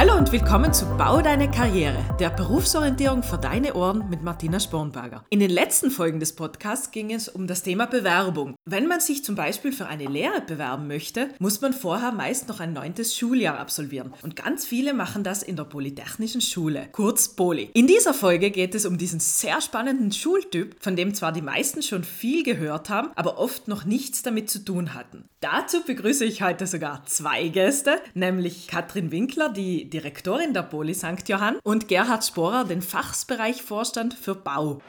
Hallo und willkommen zu Bau deine Karriere, der Berufsorientierung für deine Ohren mit Martina Spornberger. In den letzten Folgen des Podcasts ging es um das Thema Bewerbung. Wenn man sich zum Beispiel für eine Lehre bewerben möchte, muss man vorher meist noch ein neuntes Schuljahr absolvieren. Und ganz viele machen das in der Polytechnischen Schule, kurz Poli. In dieser Folge geht es um diesen sehr spannenden Schultyp, von dem zwar die meisten schon viel gehört haben, aber oft noch nichts damit zu tun hatten. Dazu begrüße ich heute sogar zwei Gäste, nämlich Katrin Winkler, die Direktorin der Poli St. Johann, und Gerhard Sporer, den Fachbereichvorstand für Bau.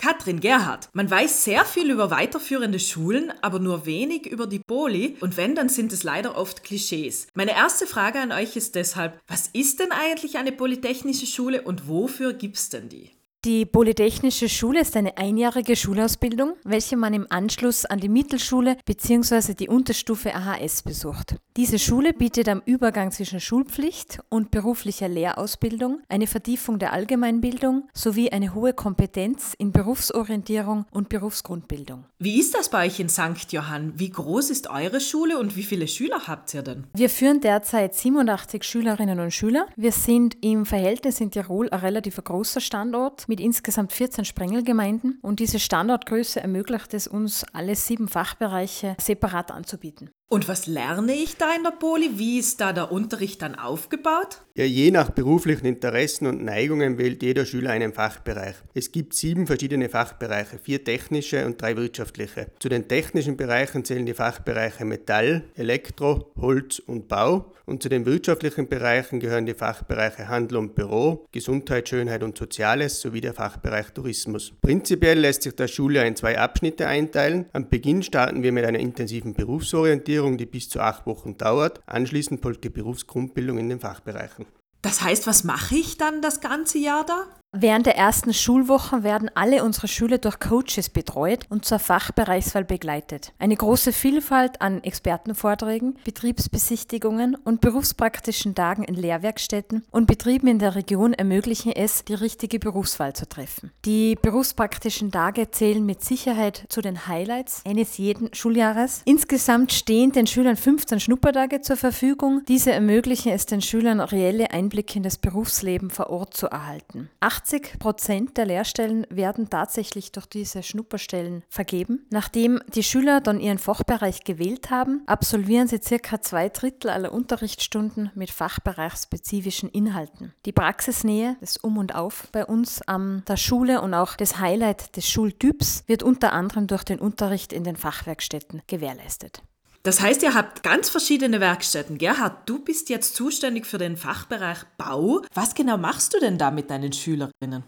Katrin Gerhard, man weiß sehr viel über weiterführende Schulen, aber nur wenig über die Poli und wenn, dann sind es leider oft Klischees. Meine erste Frage an euch ist deshalb, was ist denn eigentlich eine polytechnische Schule und wofür gibt es denn die? Die Polytechnische Schule ist eine einjährige Schulausbildung, welche man im Anschluss an die Mittelschule bzw. die Unterstufe AHS besucht. Diese Schule bietet am Übergang zwischen Schulpflicht und beruflicher Lehrausbildung eine Vertiefung der Allgemeinbildung sowie eine hohe Kompetenz in Berufsorientierung und Berufsgrundbildung. Wie ist das bei euch in St. Johann? Wie groß ist eure Schule und wie viele Schüler habt ihr denn? Wir führen derzeit 87 Schülerinnen und Schüler. Wir sind im Verhältnis in Tirol ein relativ großer Standort mit insgesamt 14 Sprengelgemeinden und diese Standortgröße ermöglicht es uns, alle sieben Fachbereiche separat anzubieten. Und was lerne ich da in der Poli? Wie ist da der Unterricht dann aufgebaut? Ja, je nach beruflichen Interessen und Neigungen wählt jeder Schüler einen Fachbereich. Es gibt sieben verschiedene Fachbereiche, vier technische und drei wirtschaftliche. Zu den technischen Bereichen zählen die Fachbereiche Metall, Elektro, Holz und Bau. Und zu den wirtschaftlichen Bereichen gehören die Fachbereiche Handel und Büro, Gesundheit, Schönheit und Soziales sowie der Fachbereich Tourismus. Prinzipiell lässt sich das Schuljahr in zwei Abschnitte einteilen. Am Beginn starten wir mit einer intensiven Berufsorientierung Orientierung, die bis zu acht Wochen dauert. Anschließend folgt die Berufsgrundbildung in den Fachbereichen. Das heißt, was mache ich dann das ganze Jahr da? Während der ersten Schulwochen werden alle unsere Schüler durch Coaches betreut und zur Fachbereichswahl begleitet. Eine große Vielfalt an Expertenvorträgen, Betriebsbesichtigungen und berufspraktischen Tagen in Lehrwerkstätten und Betrieben in der Region ermöglichen es, die richtige Berufswahl zu treffen. Die berufspraktischen Tage zählen mit Sicherheit zu den Highlights eines jeden Schuljahres. Insgesamt stehen den Schülern 15 Schnuppertage zur Verfügung. Diese ermöglichen es den Schülern, reelle Einblicke in das Berufsleben vor Ort zu erhalten. 80 Prozent der Lehrstellen werden tatsächlich durch diese Schnupperstellen vergeben. Nachdem die Schüler dann ihren Fachbereich gewählt haben, absolvieren sie circa zwei Drittel aller Unterrichtsstunden mit fachbereichsspezifischen Inhalten. Die Praxisnähe, das Um und Auf bei uns an der Schule und auch das Highlight des Schultyps wird unter anderem durch den Unterricht in den Fachwerkstätten gewährleistet. Das heißt, ihr habt ganz verschiedene Werkstätten. Gerhard, du bist jetzt zuständig für den Fachbereich Bau. Was genau machst du denn da mit deinen Schülerinnen?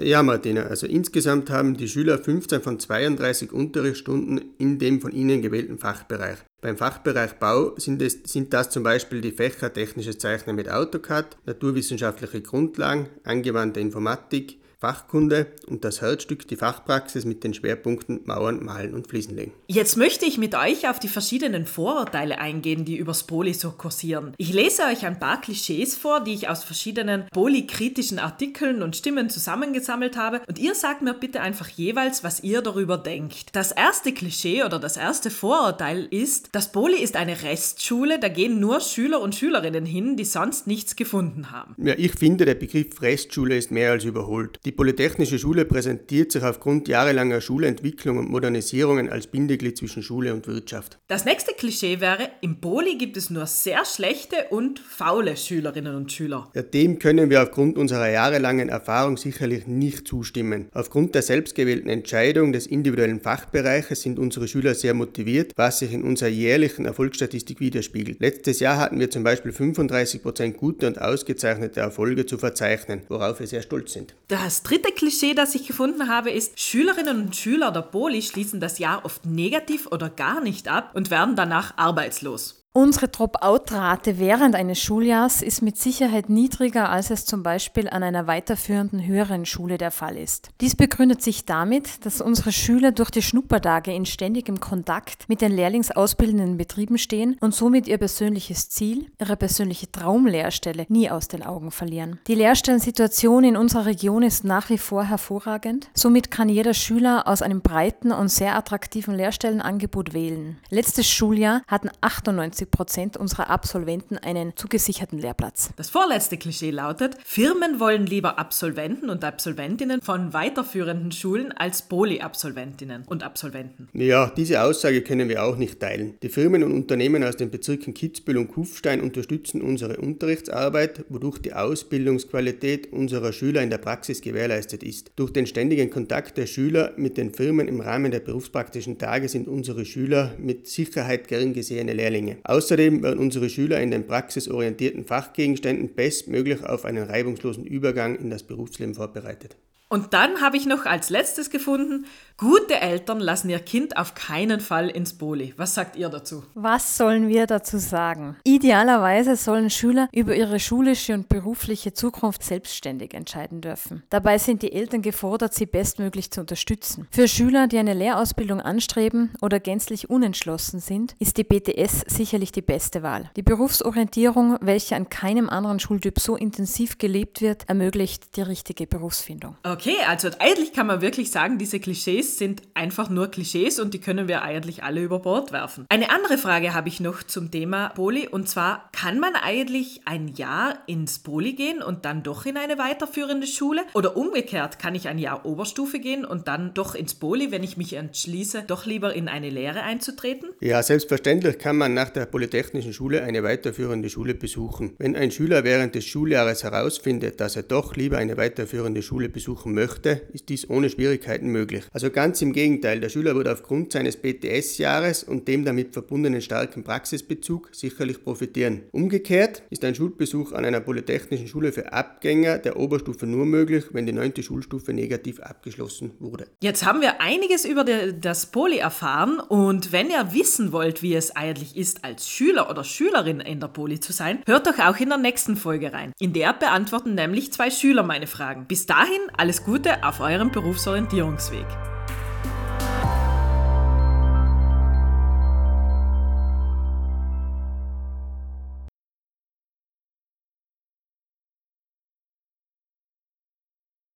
Ja, Martina, also insgesamt haben die Schüler 15 von 32 Unterrichtsstunden in dem von ihnen gewählten Fachbereich. Beim Fachbereich Bau sind, es, sind das zum Beispiel die Fächer technisches Zeichnen mit AutoCAD, naturwissenschaftliche Grundlagen, angewandte Informatik, Fachkunde und das Herzstück die Fachpraxis mit den Schwerpunkten Mauern, Malen und Fliesenlegen. Jetzt möchte ich mit euch auf die verschiedenen Vorurteile eingehen, die übers Poli so kursieren. Ich lese euch ein paar Klischees vor, die ich aus verschiedenen polykritischen Artikeln und Stimmen zusammengesammelt habe und ihr sagt mir bitte einfach jeweils, was ihr darüber denkt. Das erste Klischee oder das erste Vorurteil ist, das Poli ist eine Restschule, da gehen nur Schüler und Schülerinnen hin, die sonst nichts gefunden haben. Ja, ich finde, der Begriff Restschule ist mehr als überholt. Die Polytechnische Schule präsentiert sich aufgrund jahrelanger Schulentwicklung und Modernisierungen als Bindeglied zwischen Schule und Wirtschaft. Das nächste Klischee wäre, im Poli gibt es nur sehr schlechte und faule Schülerinnen und Schüler. Ja, dem können wir aufgrund unserer jahrelangen Erfahrung sicherlich nicht zustimmen. Aufgrund der selbstgewählten Entscheidung des individuellen Fachbereiches sind unsere Schüler sehr motiviert, was sich in unserer jährlichen Erfolgsstatistik widerspiegelt. Letztes Jahr hatten wir zum Beispiel 35% gute und ausgezeichnete Erfolge zu verzeichnen, worauf wir sehr stolz sind. Das das dritte Klischee, das ich gefunden habe, ist, Schülerinnen und Schüler der Poli schließen das Jahr oft negativ oder gar nicht ab und werden danach arbeitslos. Unsere Drop-out-Rate während eines Schuljahrs ist mit Sicherheit niedriger, als es zum Beispiel an einer weiterführenden höheren Schule der Fall ist. Dies begründet sich damit, dass unsere Schüler durch die Schnuppertage in ständigem Kontakt mit den lehrlingsausbildenden Betrieben stehen und somit ihr persönliches Ziel, ihre persönliche Traumlehrstelle nie aus den Augen verlieren. Die Lehrstellensituation in unserer Region ist nach wie vor hervorragend. Somit kann jeder Schüler aus einem breiten und sehr attraktiven Lehrstellenangebot wählen. Letztes Schuljahr hatten 98 95 Prozent unserer Absolventen einen zugesicherten Lehrplatz. Das vorletzte Klischee lautet, Firmen wollen lieber Absolventen und Absolventinnen von weiterführenden Schulen als Poli-Absolventinnen und Absolventen. Ja, diese Aussage können wir auch nicht teilen. Die Firmen und Unternehmen aus den Bezirken Kitzbühel und Kufstein unterstützen unsere Unterrichtsarbeit, wodurch die Ausbildungsqualität unserer Schüler in der Praxis gewährleistet ist. Durch den ständigen Kontakt der Schüler mit den Firmen im Rahmen der berufspraktischen Tage sind unsere Schüler mit Sicherheit gern gesehene Lehrlinge. Außerdem werden unsere Schüler in den praxisorientierten Fachgegenständen bestmöglich auf einen reibungslosen Übergang in das Berufsleben vorbereitet. Und dann habe ich noch als letztes gefunden, gute Eltern lassen ihr Kind auf keinen Fall ins Boli. Was sagt ihr dazu? Was sollen wir dazu sagen? Idealerweise sollen Schüler über ihre schulische und berufliche Zukunft selbstständig entscheiden dürfen. Dabei sind die Eltern gefordert, sie bestmöglich zu unterstützen. Für Schüler, die eine Lehrausbildung anstreben oder gänzlich unentschlossen sind, ist die BTS sicherlich die beste Wahl. Die Berufsorientierung, welche an keinem anderen Schultyp so intensiv gelebt wird, ermöglicht die richtige Berufsfindung. Okay. Okay, also eigentlich kann man wirklich sagen, diese Klischees sind einfach nur Klischees und die können wir eigentlich alle über Bord werfen. Eine andere Frage habe ich noch zum Thema Poli und zwar, kann man eigentlich ein Jahr ins Poli gehen und dann doch in eine weiterführende Schule? Oder umgekehrt, kann ich ein Jahr Oberstufe gehen und dann doch ins Poli, wenn ich mich entschließe, doch lieber in eine Lehre einzutreten? Ja, selbstverständlich kann man nach der Polytechnischen Schule eine weiterführende Schule besuchen. Wenn ein Schüler während des Schuljahres herausfindet, dass er doch lieber eine weiterführende Schule besuchen machen möchte, ist dies ohne Schwierigkeiten möglich. Also ganz im Gegenteil, der Schüler wird aufgrund seines BTS-Jahres und dem damit verbundenen starken Praxisbezug sicherlich profitieren. Umgekehrt ist ein Schulbesuch an einer polytechnischen Schule für Abgänger der Oberstufe nur möglich, wenn die neunte Schulstufe negativ abgeschlossen wurde. Jetzt haben wir einiges über das Poli erfahren und wenn ihr wissen wollt, wie es eigentlich ist, als Schüler oder Schülerin in der Poli zu sein, hört doch auch in der nächsten Folge rein. In der beantworten nämlich zwei Schüler meine Fragen. Bis dahin alles Gute auf eurem Berufsorientierungsweg.